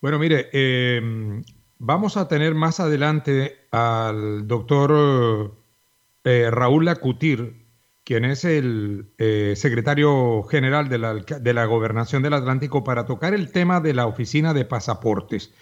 Bueno, mire, eh, vamos a tener más adelante al doctor eh, Raúl Lacutir, quien es el eh, secretario general de la, de la Gobernación del Atlántico, para tocar el tema de la oficina de pasaportes.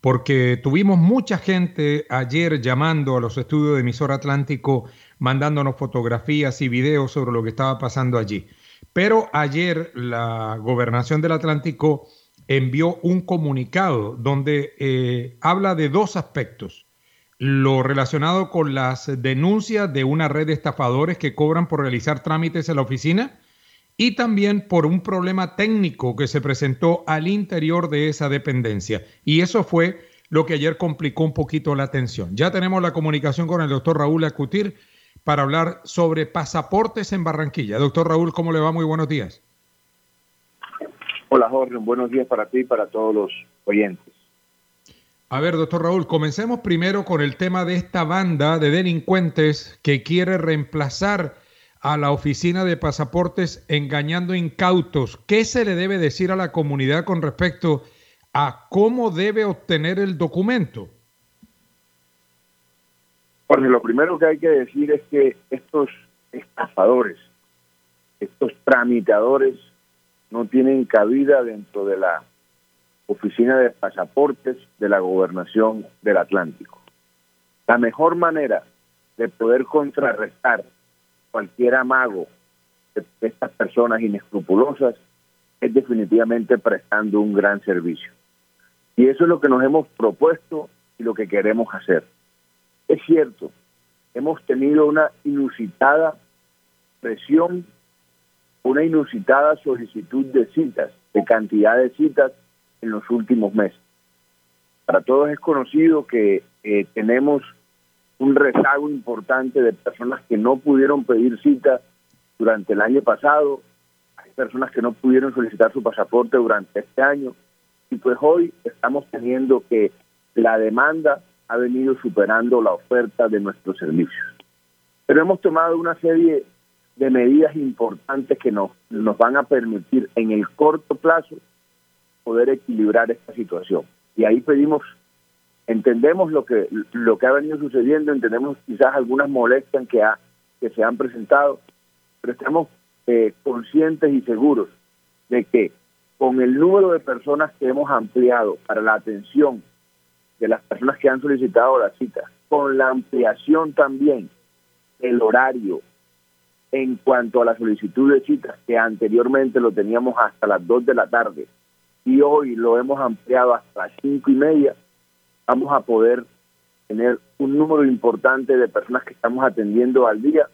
Porque tuvimos mucha gente ayer llamando a los estudios de emisor Atlántico, mandándonos fotografías y videos sobre lo que estaba pasando allí. Pero ayer la Gobernación del Atlántico envió un comunicado donde eh, habla de dos aspectos. Lo relacionado con las denuncias de una red de estafadores que cobran por realizar trámites en la oficina y también por un problema técnico que se presentó al interior de esa dependencia. Y eso fue lo que ayer complicó un poquito la atención. Ya tenemos la comunicación con el doctor Raúl Acutir para hablar sobre pasaportes en Barranquilla. Doctor Raúl, ¿cómo le va? Muy buenos días. Hola Jorge, buenos días para ti y para todos los oyentes. A ver, doctor Raúl, comencemos primero con el tema de esta banda de delincuentes que quiere reemplazar a la oficina de pasaportes engañando incautos. ¿Qué se le debe decir a la comunidad con respecto a cómo debe obtener el documento? Jorge, lo primero que hay que decir es que estos estafadores, estos tramitadores, no tienen cabida dentro de la oficina de pasaportes de la gobernación del Atlántico. La mejor manera de poder contrarrestar cualquier amago de estas personas inescrupulosas es definitivamente prestando un gran servicio. Y eso es lo que nos hemos propuesto y lo que queremos hacer. Es cierto, hemos tenido una inusitada presión, una inusitada solicitud de citas, de cantidad de citas en los últimos meses. Para todos es conocido que eh, tenemos un rezago importante de personas que no pudieron pedir cita durante el año pasado, hay personas que no pudieron solicitar su pasaporte durante este año, y pues hoy estamos teniendo que la demanda ha venido superando la oferta de nuestros servicios. Pero hemos tomado una serie de medidas importantes que nos, nos van a permitir en el corto plazo poder equilibrar esta situación. Y ahí pedimos, entendemos lo que lo que ha venido sucediendo, entendemos quizás algunas molestias que, ha, que se han presentado, pero estamos eh, conscientes y seguros de que con el número de personas que hemos ampliado para la atención de las personas que han solicitado la cita, con la ampliación también del horario en cuanto a la solicitud de citas, que anteriormente lo teníamos hasta las 2 de la tarde, y hoy lo hemos ampliado hasta las cinco y media, vamos a poder tener un número importante de personas que estamos atendiendo al día,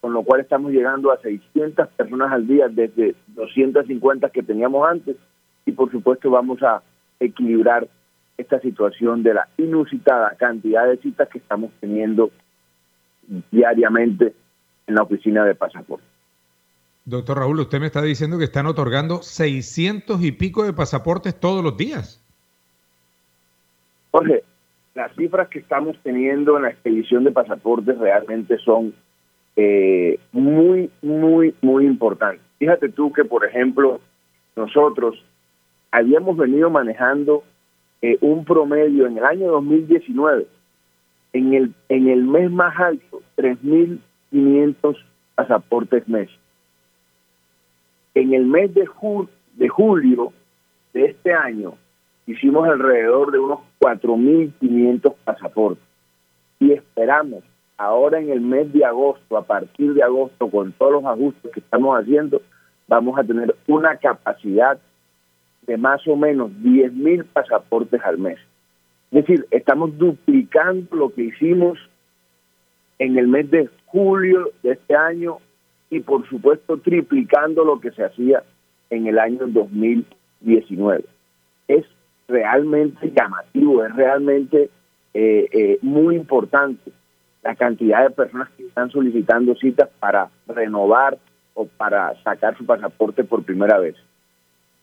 con lo cual estamos llegando a 600 personas al día desde 250 que teníamos antes y por supuesto vamos a equilibrar esta situación de la inusitada cantidad de citas que estamos teniendo diariamente en la oficina de pasaporte. Doctor Raúl, usted me está diciendo que están otorgando 600 y pico de pasaportes todos los días. Jorge, las cifras que estamos teniendo en la expedición de pasaportes realmente son eh, muy, muy, muy importantes. Fíjate tú que, por ejemplo, nosotros habíamos venido manejando eh, un promedio en el año 2019, en el, en el mes más alto, 3.500 pasaportes mes en el mes de, de julio de este año hicimos alrededor de unos 4.500 pasaportes y esperamos ahora en el mes de agosto, a partir de agosto, con todos los ajustes que estamos haciendo, vamos a tener una capacidad de más o menos 10.000 pasaportes al mes. Es decir, estamos duplicando lo que hicimos en el mes de julio de este año y por supuesto triplicando lo que se hacía en el año 2019. Es realmente llamativo, es realmente eh, eh, muy importante la cantidad de personas que están solicitando citas para renovar o para sacar su pasaporte por primera vez.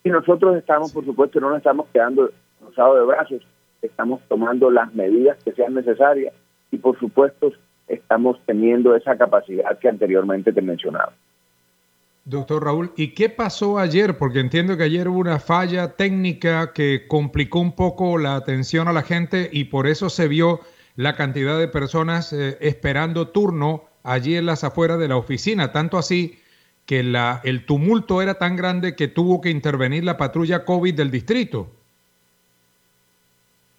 Y nosotros estamos, por supuesto, no nos estamos quedando cruzados de brazos, estamos tomando las medidas que sean necesarias y, por supuesto, estamos teniendo esa capacidad que anteriormente te mencionaba. Doctor Raúl, ¿y qué pasó ayer? Porque entiendo que ayer hubo una falla técnica que complicó un poco la atención a la gente y por eso se vio la cantidad de personas eh, esperando turno allí en las afueras de la oficina, tanto así que la, el tumulto era tan grande que tuvo que intervenir la patrulla COVID del distrito.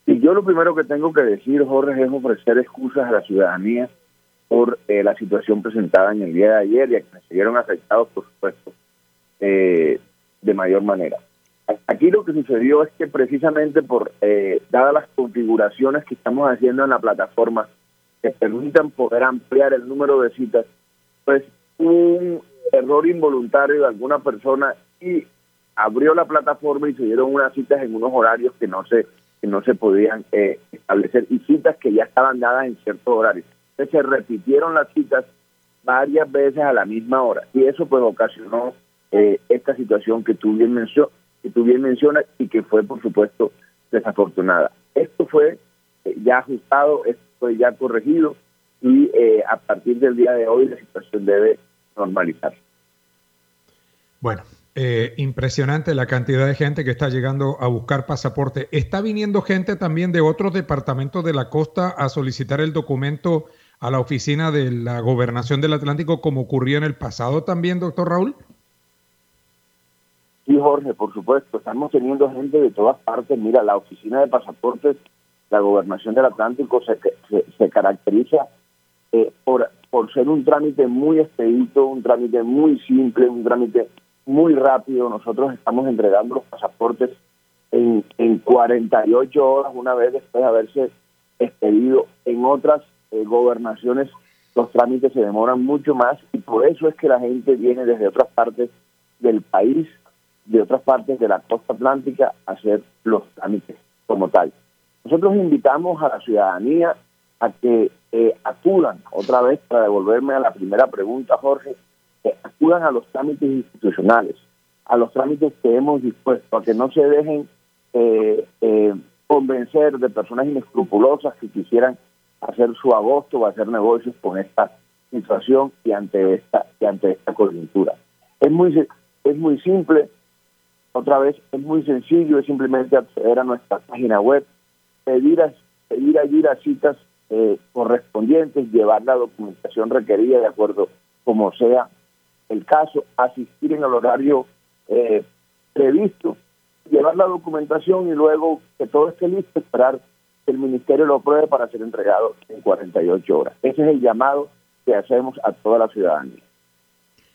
Y yo lo primero que tengo que decir, Jorge, es ofrecer excusas a la ciudadanía eh, la situación presentada en el día de ayer y a quienes se vieron afectados, por supuesto, eh, de mayor manera. Aquí lo que sucedió es que precisamente por, eh, dadas las configuraciones que estamos haciendo en la plataforma, que permitan poder ampliar el número de citas, pues un error involuntario de alguna persona y abrió la plataforma y se dieron unas citas en unos horarios que no se que no se podían establecer y citas que ya estaban dadas en ciertos horarios se repitieron las citas varias veces a la misma hora. Y eso pues ocasionó eh, esta situación que tú bien mencionas y que fue por supuesto desafortunada. Esto fue eh, ya ajustado esto fue ya corregido y eh, a partir del día de hoy la situación debe normalizarse bueno impresionante la cantidad de gente que está llegando a buscar pasaporte. Está viniendo gente también de otros departamentos de la costa a solicitar el documento a la oficina de la gobernación del Atlántico como ocurrió en el pasado también, doctor Raúl? Sí, Jorge, por supuesto. Estamos teniendo gente de todas partes. Mira, la oficina de pasaportes, la gobernación del Atlántico se, se, caracteriza eh, por, por ser un trámite muy expedito, un trámite muy simple, un trámite muy rápido. Nosotros estamos entregando los pasaportes en, en 48 horas una vez después de haberse expedido. En otras eh, gobernaciones los trámites se demoran mucho más y por eso es que la gente viene desde otras partes del país, de otras partes de la costa atlántica a hacer los trámites como tal. Nosotros invitamos a la ciudadanía a que eh, acudan, otra vez para devolverme a la primera pregunta, Jorge, acudan a los trámites institucionales, a los trámites que hemos dispuesto, a que no se dejen eh, eh, convencer de personas inescrupulosas que quisieran hacer su agosto o hacer negocios con esta situación y ante esta y ante esta coyuntura. Es muy es muy simple, otra vez es muy sencillo, es simplemente acceder a nuestra página web, pedir a, pedir allí las citas eh, correspondientes, llevar la documentación requerida de acuerdo como sea el caso, asistir en el horario eh, previsto, llevar la documentación y luego que todo esté listo, esperar el ministerio lo apruebe para ser entregado en 48 horas. Ese es el llamado que hacemos a toda la ciudadanía.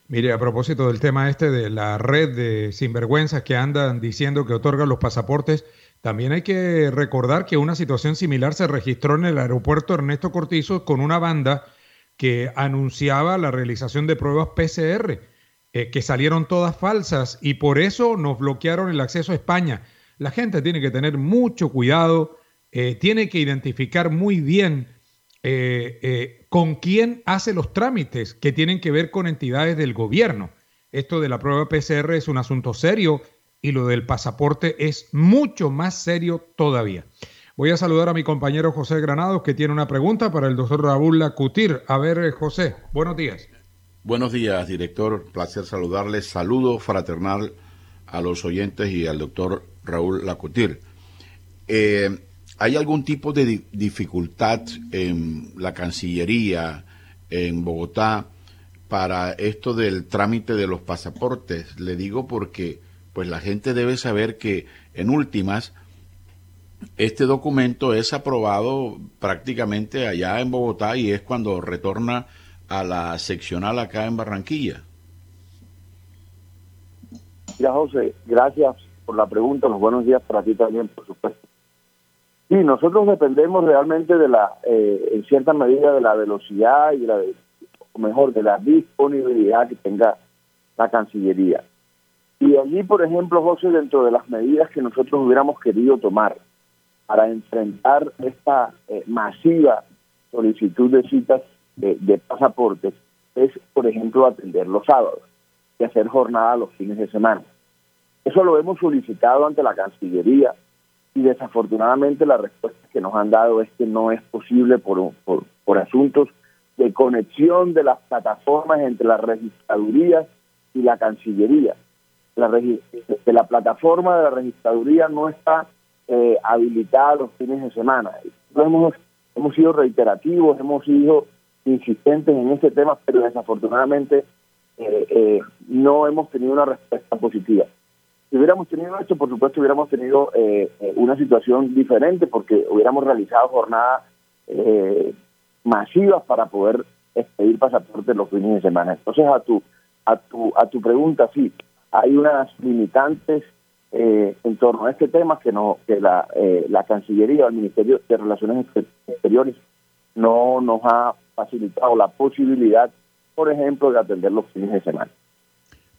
Mire, a propósito del tema este de la red de sinvergüenzas que andan diciendo que otorgan los pasaportes, también hay que recordar que una situación similar se registró en el aeropuerto Ernesto Cortizo con una banda que anunciaba la realización de pruebas PCR, eh, que salieron todas falsas y por eso nos bloquearon el acceso a España. La gente tiene que tener mucho cuidado eh, tiene que identificar muy bien eh, eh, con quién hace los trámites que tienen que ver con entidades del gobierno. Esto de la prueba PCR es un asunto serio y lo del pasaporte es mucho más serio todavía. Voy a saludar a mi compañero José Granados que tiene una pregunta para el doctor Raúl Lacutir. A ver, José, buenos días. Buenos días, director. Placer saludarles. Saludo fraternal a los oyentes y al doctor Raúl Lacutir. Eh, ¿Hay algún tipo de dificultad en la Cancillería, en Bogotá, para esto del trámite de los pasaportes? Le digo porque pues la gente debe saber que en últimas este documento es aprobado prácticamente allá en Bogotá y es cuando retorna a la seccional acá en Barranquilla. Ya José, gracias por la pregunta, los buenos días para ti también, por supuesto. Sí, nosotros dependemos realmente de la, eh, en cierta medida, de la velocidad y de la, o mejor, de la disponibilidad que tenga la Cancillería. Y allí, por ejemplo, José, dentro de las medidas que nosotros hubiéramos querido tomar para enfrentar esta eh, masiva solicitud de citas de, de pasaportes, es, por ejemplo, atender los sábados y hacer jornada los fines de semana. Eso lo hemos solicitado ante la Cancillería y desafortunadamente la respuesta que nos han dado es que no es posible por, por, asuntos de conexión de las plataformas entre las registradurías y la Cancillería. La, que la plataforma de la registraduría no está eh, habilitada los fines de semana. Hemos, hemos sido reiterativos, hemos sido insistentes en este tema, pero desafortunadamente eh, eh, no hemos tenido una respuesta positiva. Si hubiéramos tenido esto, por supuesto, hubiéramos tenido eh, eh, una situación diferente porque hubiéramos realizado jornadas eh, masivas para poder expedir pasaportes los fines de semana. Entonces, a tu a tu a tu pregunta, sí, hay unas limitantes eh, en torno a este tema que no que la eh, la Cancillería o el Ministerio de Relaciones Exter- Exteriores no nos ha facilitado la posibilidad, por ejemplo, de atender los fines de semana.